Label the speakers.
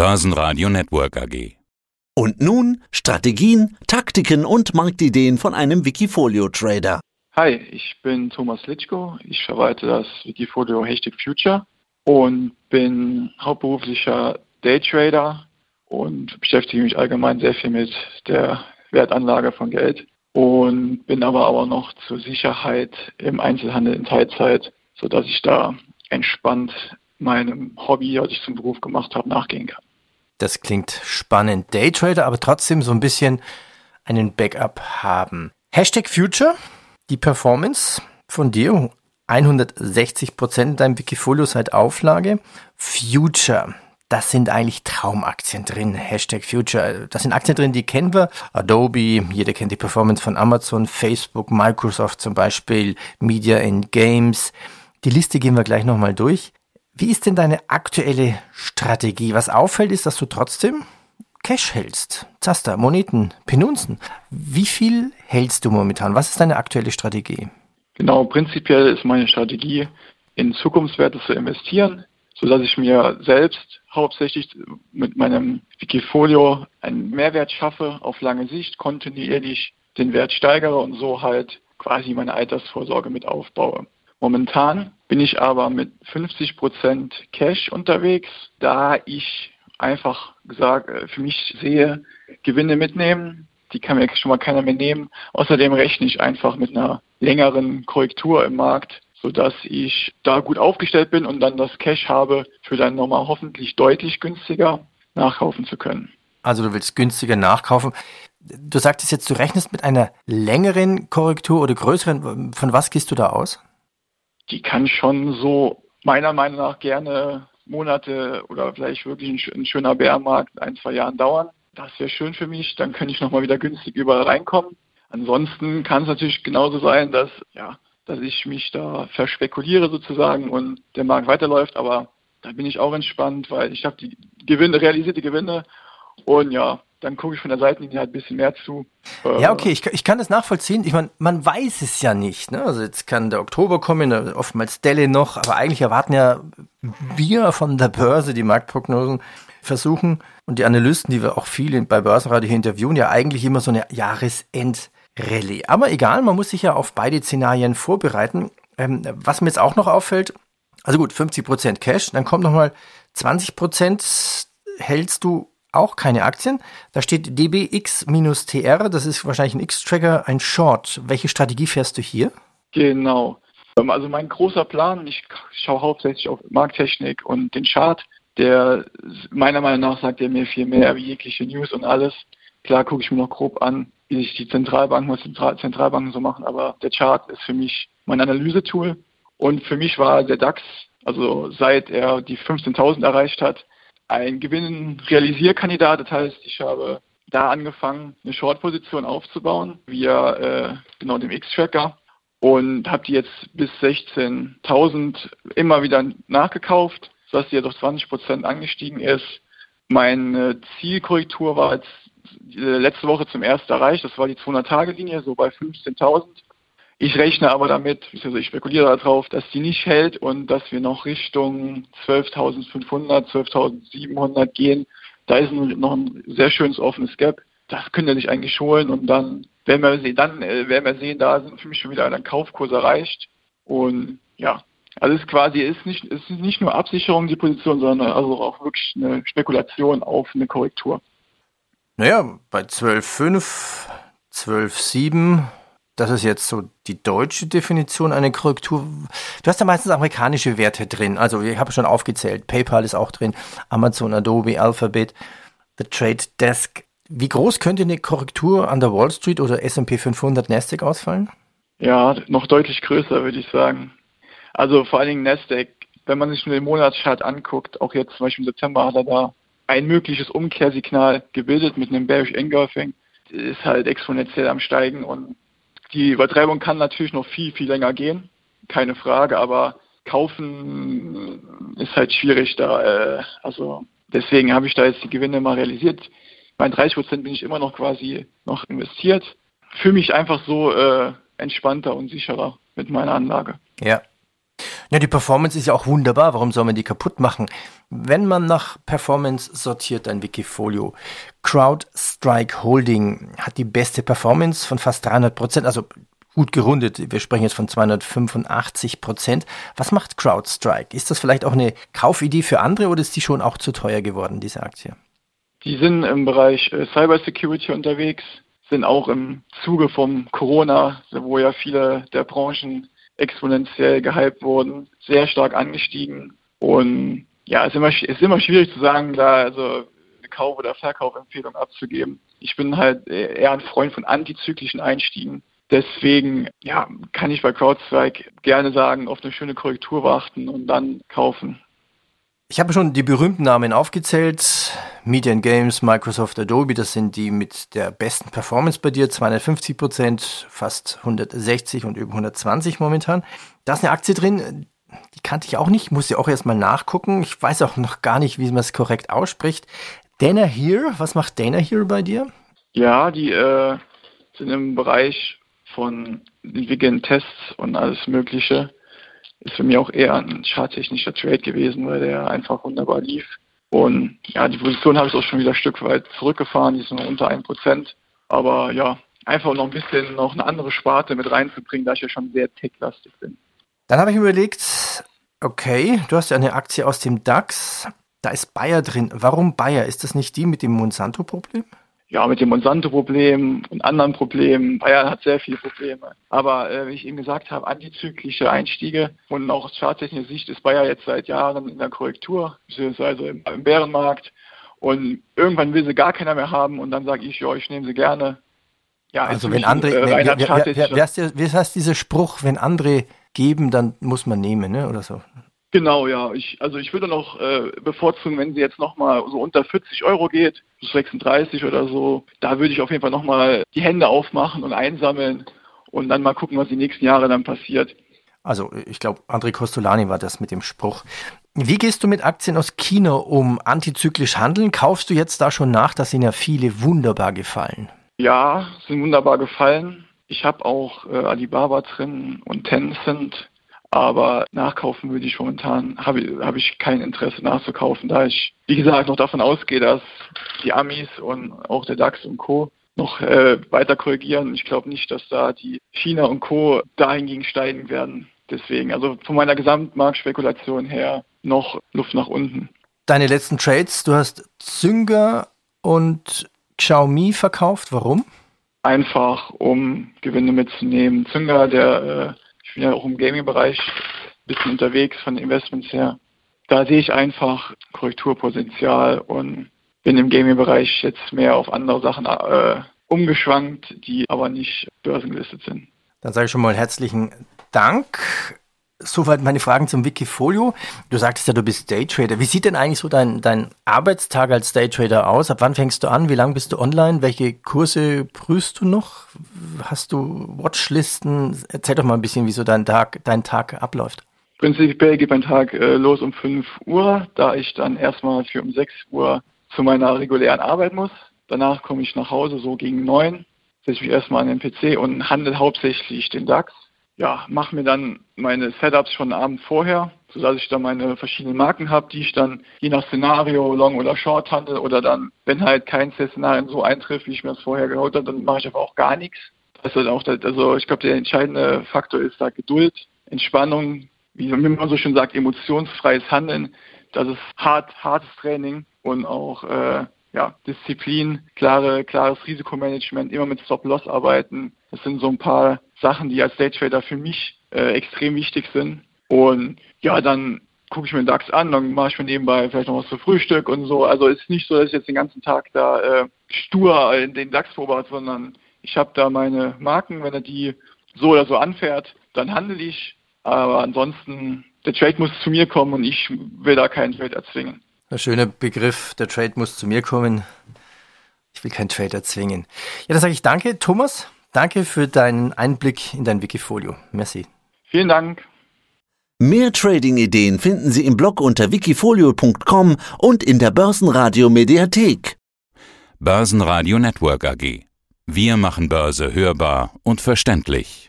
Speaker 1: Börsenradio Network AG.
Speaker 2: Und nun Strategien, Taktiken und Marktideen von einem Wikifolio-Trader.
Speaker 3: Hi, ich bin Thomas Litschko. Ich verwalte das Wikifolio Hashtag Future und bin hauptberuflicher Daytrader und beschäftige mich allgemein sehr viel mit der Wertanlage von Geld und bin aber auch noch zur Sicherheit im Einzelhandel in Teilzeit, sodass ich da entspannt meinem Hobby, was ich zum Beruf gemacht habe, nachgehen kann.
Speaker 4: Das klingt spannend. Daytrader, aber trotzdem so ein bisschen einen Backup haben. Hashtag Future, die Performance von dir, 160 Prozent deinem Wikifolio seit Auflage. Future, das sind eigentlich Traumaktien drin. Hashtag Future. Das sind Aktien drin, die kennen wir. Adobe, jeder kennt die Performance von Amazon, Facebook, Microsoft zum Beispiel, Media and Games. Die Liste gehen wir gleich nochmal durch. Wie ist denn deine aktuelle Strategie? Was auffällt, ist, dass du trotzdem Cash hältst. Zaster, Moneten, Penunzen. Wie viel hältst du momentan? Was ist deine aktuelle Strategie?
Speaker 3: Genau, prinzipiell ist meine Strategie, in Zukunftswerte zu investieren, sodass ich mir selbst hauptsächlich mit meinem Wikifolio einen Mehrwert schaffe, auf lange Sicht kontinuierlich den Wert steigere und so halt quasi meine Altersvorsorge mit aufbaue. Momentan bin ich aber mit 50 Prozent Cash unterwegs, da ich einfach gesagt äh, für mich sehe, Gewinne mitnehmen, die kann mir schon mal keiner mehr nehmen. Außerdem rechne ich einfach mit einer längeren Korrektur im Markt, sodass ich da gut aufgestellt bin und dann das Cash habe, für dann nochmal hoffentlich deutlich günstiger nachkaufen zu können.
Speaker 4: Also du willst günstiger nachkaufen. Du sagtest jetzt, du rechnest mit einer längeren Korrektur oder größeren. Von was gehst du da aus?
Speaker 3: Die kann schon so meiner Meinung nach gerne Monate oder vielleicht wirklich ein, schöner Bärenmarkt ein, zwei Jahren dauern. Das wäre schön für mich, dann könnte ich nochmal wieder günstig überall reinkommen. Ansonsten kann es natürlich genauso sein, dass, ja, dass ich mich da verspekuliere sozusagen und der Markt weiterläuft, aber da bin ich auch entspannt, weil ich habe die Gewinne, realisierte Gewinne und ja, dann gucke ich von der Seitenlinie halt ein bisschen mehr zu.
Speaker 4: Ja, äh, okay, ich, ich kann das nachvollziehen. Ich meine, man weiß es ja nicht. Ne? Also jetzt kann der Oktober kommen, oftmals Delle noch, aber eigentlich erwarten ja wir von der Börse die Marktprognosen versuchen und die Analysten, die wir auch viele bei Börsenradio hier interviewen, ja eigentlich immer so eine Jahresendrallye. Aber egal, man muss sich ja auf beide Szenarien vorbereiten. Ähm, was mir jetzt auch noch auffällt, also gut, 50% Cash, dann kommt nochmal 20% hältst du auch keine Aktien. Da steht DBX-TR, das ist wahrscheinlich ein X-Tracker, ein Short. Welche Strategie fährst du hier?
Speaker 3: Genau. Ähm, also mein großer Plan, ich schaue hauptsächlich auf Markttechnik und den Chart, der meiner Meinung nach sagt er mir viel mehr wie jegliche News und alles. Klar gucke ich mir noch grob an, wie sich die Zentralbanken und Zentralbanken so machen, aber der Chart ist für mich mein Analysetool. Und für mich war der DAX, also seit er die 15.000 erreicht hat, ein Gewinnrealisierkandidat. Das heißt, ich habe da angefangen, eine Short-Position aufzubauen via äh, genau dem X-Tracker und habe die jetzt bis 16.000 immer wieder nachgekauft, sodass die jetzt auf 20 Prozent angestiegen ist. Meine Zielkorrektur war jetzt äh, letzte Woche zum ersten erreicht, das war die 200-Tage-Linie, so bei 15.000. Ich rechne aber damit, also ich spekuliere darauf, dass die nicht hält und dass wir noch Richtung 12.500, 12.700 gehen. Da ist noch ein sehr schönes offenes Gap. Das können wir sich eigentlich holen und dann werden wir sehen, dann äh, werden wir sehen, da sind für mich schon wieder ein Kaufkurs erreicht. Und ja, also es quasi ist nicht, ist nicht nur Absicherung die Position, sondern also auch wirklich eine Spekulation auf eine Korrektur.
Speaker 4: Naja, bei 12,5, 12,7 das ist jetzt so die deutsche Definition einer Korrektur. Du hast ja meistens amerikanische Werte drin. Also ich habe schon aufgezählt. PayPal ist auch drin, Amazon, Adobe, Alphabet, The Trade Desk. Wie groß könnte eine Korrektur an der Wall Street oder S&P 500 Nasdaq ausfallen?
Speaker 3: Ja, noch deutlich größer, würde ich sagen. Also vor allen Dingen Nasdaq, wenn man sich nur den Monatschart anguckt, auch jetzt zum Beispiel im September hat er da ein mögliches Umkehrsignal gebildet mit einem Bearish Engulfing. Ist halt exponentiell am Steigen und die Übertreibung kann natürlich noch viel, viel länger gehen, keine Frage, aber kaufen ist halt schwierig da. Äh, also deswegen habe ich da jetzt die Gewinne mal realisiert. Bei 30 Prozent bin ich immer noch quasi noch investiert. Fühle mich einfach so äh, entspannter und sicherer mit meiner Anlage.
Speaker 4: Ja. Ja, die Performance ist ja auch wunderbar. Warum soll man die kaputt machen? Wenn man nach Performance sortiert, ein Wikifolio. CrowdStrike Holding hat die beste Performance von fast 300 Prozent, also gut gerundet. Wir sprechen jetzt von 285 Prozent. Was macht CrowdStrike? Ist das vielleicht auch eine Kaufidee für andere oder ist die schon auch zu teuer geworden, diese Aktie?
Speaker 3: Die sind im Bereich äh, Cybersecurity unterwegs, sind auch im Zuge vom Corona, wo ja viele der Branchen exponentiell gehypt wurden, sehr stark angestiegen. Und ja, es ist immer, es ist immer schwierig zu sagen, da also eine Kauf- oder Verkaufempfehlung abzugeben. Ich bin halt eher ein Freund von antizyklischen Einstiegen. Deswegen ja, kann ich bei CrowdStrike gerne sagen, auf eine schöne Korrektur warten und dann kaufen.
Speaker 4: Ich habe schon die berühmten Namen aufgezählt. Media Games, Microsoft, Adobe, das sind die mit der besten Performance bei dir. 250 Prozent, fast 160 und über 120 momentan. Da ist eine Aktie drin, die kannte ich auch nicht, muss ja auch erstmal nachgucken. Ich weiß auch noch gar nicht, wie man es korrekt ausspricht. Dana Here, was macht Dana Here bei dir?
Speaker 3: Ja, die äh, sind im Bereich von entwickeln Tests und alles Mögliche ist für mich auch eher ein charttechnischer Trade gewesen, weil der einfach wunderbar lief. Und ja, die Position habe ich auch schon wieder ein Stück weit zurückgefahren, die ist nur unter 1%. Aber ja, einfach noch ein bisschen noch eine andere Sparte mit reinzubringen, da ich ja schon sehr tech-lastig bin.
Speaker 4: Dann habe ich mir überlegt, okay, du hast ja eine Aktie aus dem DAX, da ist Bayer drin. Warum Bayer? Ist das nicht die mit dem Monsanto-Problem?
Speaker 3: Ja, mit dem Monsanto-Problem und anderen Problemen. Bayern hat sehr viele Probleme. Aber äh, wie ich eben gesagt habe, antizyklische Einstiege und auch aus charttechnischer Sicht ist Bayer jetzt seit Jahren in der Korrektur, beziehungsweise im, im Bärenmarkt. Und irgendwann will sie gar keiner mehr haben und dann sage ich, ja, ich nehme sie gerne.
Speaker 4: Ja, also wenn andere, äh, wer, wer, wer, wer, heißt, wie heißt dieser Spruch, wenn andere geben, dann muss man nehmen, ne? oder so?
Speaker 3: Genau, ja. Ich, also ich würde noch äh, bevorzugen, wenn sie jetzt nochmal so unter 40 Euro geht, 36 oder so, da würde ich auf jeden Fall nochmal die Hände aufmachen und einsammeln und dann mal gucken, was die nächsten Jahre dann passiert.
Speaker 4: Also ich glaube, André Costolani war das mit dem Spruch. Wie gehst du mit Aktien aus China um? Antizyklisch handeln? Kaufst du jetzt da schon nach? Das sind ja viele wunderbar gefallen.
Speaker 3: Ja, sind wunderbar gefallen. Ich habe auch äh, Alibaba drin und Tencent. Aber nachkaufen würde ich momentan, habe hab ich kein Interesse nachzukaufen, da ich, wie gesagt, noch davon ausgehe, dass die Amis und auch der DAX und Co. noch äh, weiter korrigieren. Ich glaube nicht, dass da die China und Co. dahingegen steigen werden. Deswegen, also von meiner Gesamtmarktspekulation her noch Luft nach unten.
Speaker 4: Deine letzten Trades, du hast Zünger und Xiaomi verkauft. Warum?
Speaker 3: Einfach, um Gewinne mitzunehmen. Zünger, der äh, ich bin ja auch im Gaming-Bereich ein bisschen unterwegs von Investments her. Da sehe ich einfach Korrekturpotenzial und bin im Gaming-Bereich jetzt mehr auf andere Sachen äh, umgeschwankt, die aber nicht börsengelistet sind.
Speaker 4: Dann sage ich schon mal herzlichen Dank. Soweit meine Fragen zum Wikifolio. Du sagtest ja, du bist Daytrader. Wie sieht denn eigentlich so dein, dein Arbeitstag als Daytrader aus? Ab wann fängst du an? Wie lange bist du online? Welche Kurse prüfst du noch? Hast du Watchlisten? Erzähl doch mal ein bisschen, wie so dein Tag, dein Tag abläuft.
Speaker 3: Prinzipiell geht mein Tag äh, los um 5 Uhr, da ich dann erstmal für um 6 Uhr zu meiner regulären Arbeit muss. Danach komme ich nach Hause so gegen 9, setze ich mich erstmal an den PC und handle hauptsächlich den DAX ja, mache mir dann meine Setups schon Abend vorher, sodass ich dann meine verschiedenen Marken habe, die ich dann je nach Szenario Long oder Short handle oder dann, wenn halt kein Szenario so eintrifft, wie ich mir das vorher geholt habe, dann mache ich aber auch gar nichts. Das ist auch, also ich glaube, der entscheidende Faktor ist da Geduld, Entspannung, wie man so schön sagt, emotionsfreies Handeln. Das ist hart, hartes Training und auch äh, ja, Disziplin, klare, klares Risikomanagement, immer mit Stop-Loss arbeiten. Das sind so ein paar Sachen, die als Daytrader für mich äh, extrem wichtig sind. Und ja, dann gucke ich mir den DAX an, dann mache ich mir nebenbei vielleicht noch was zu Frühstück und so. Also es ist nicht so, dass ich jetzt den ganzen Tag da äh, stur den DAX beobachte, sondern ich habe da meine Marken, wenn er die so oder so anfährt, dann handle ich. Aber ansonsten, der Trade muss zu mir kommen und ich will da keinen Trade erzwingen.
Speaker 4: Ein schöner Begriff, der Trade muss zu mir kommen. Ich will keinen Trade erzwingen. Ja, dann sage ich danke, Thomas. Danke für deinen Einblick in dein Wikifolio. Merci.
Speaker 3: Vielen Dank.
Speaker 2: Mehr Trading-Ideen finden Sie im Blog unter wikifolio.com und in der Börsenradio Mediathek.
Speaker 1: Börsenradio Network AG. Wir machen Börse hörbar und verständlich.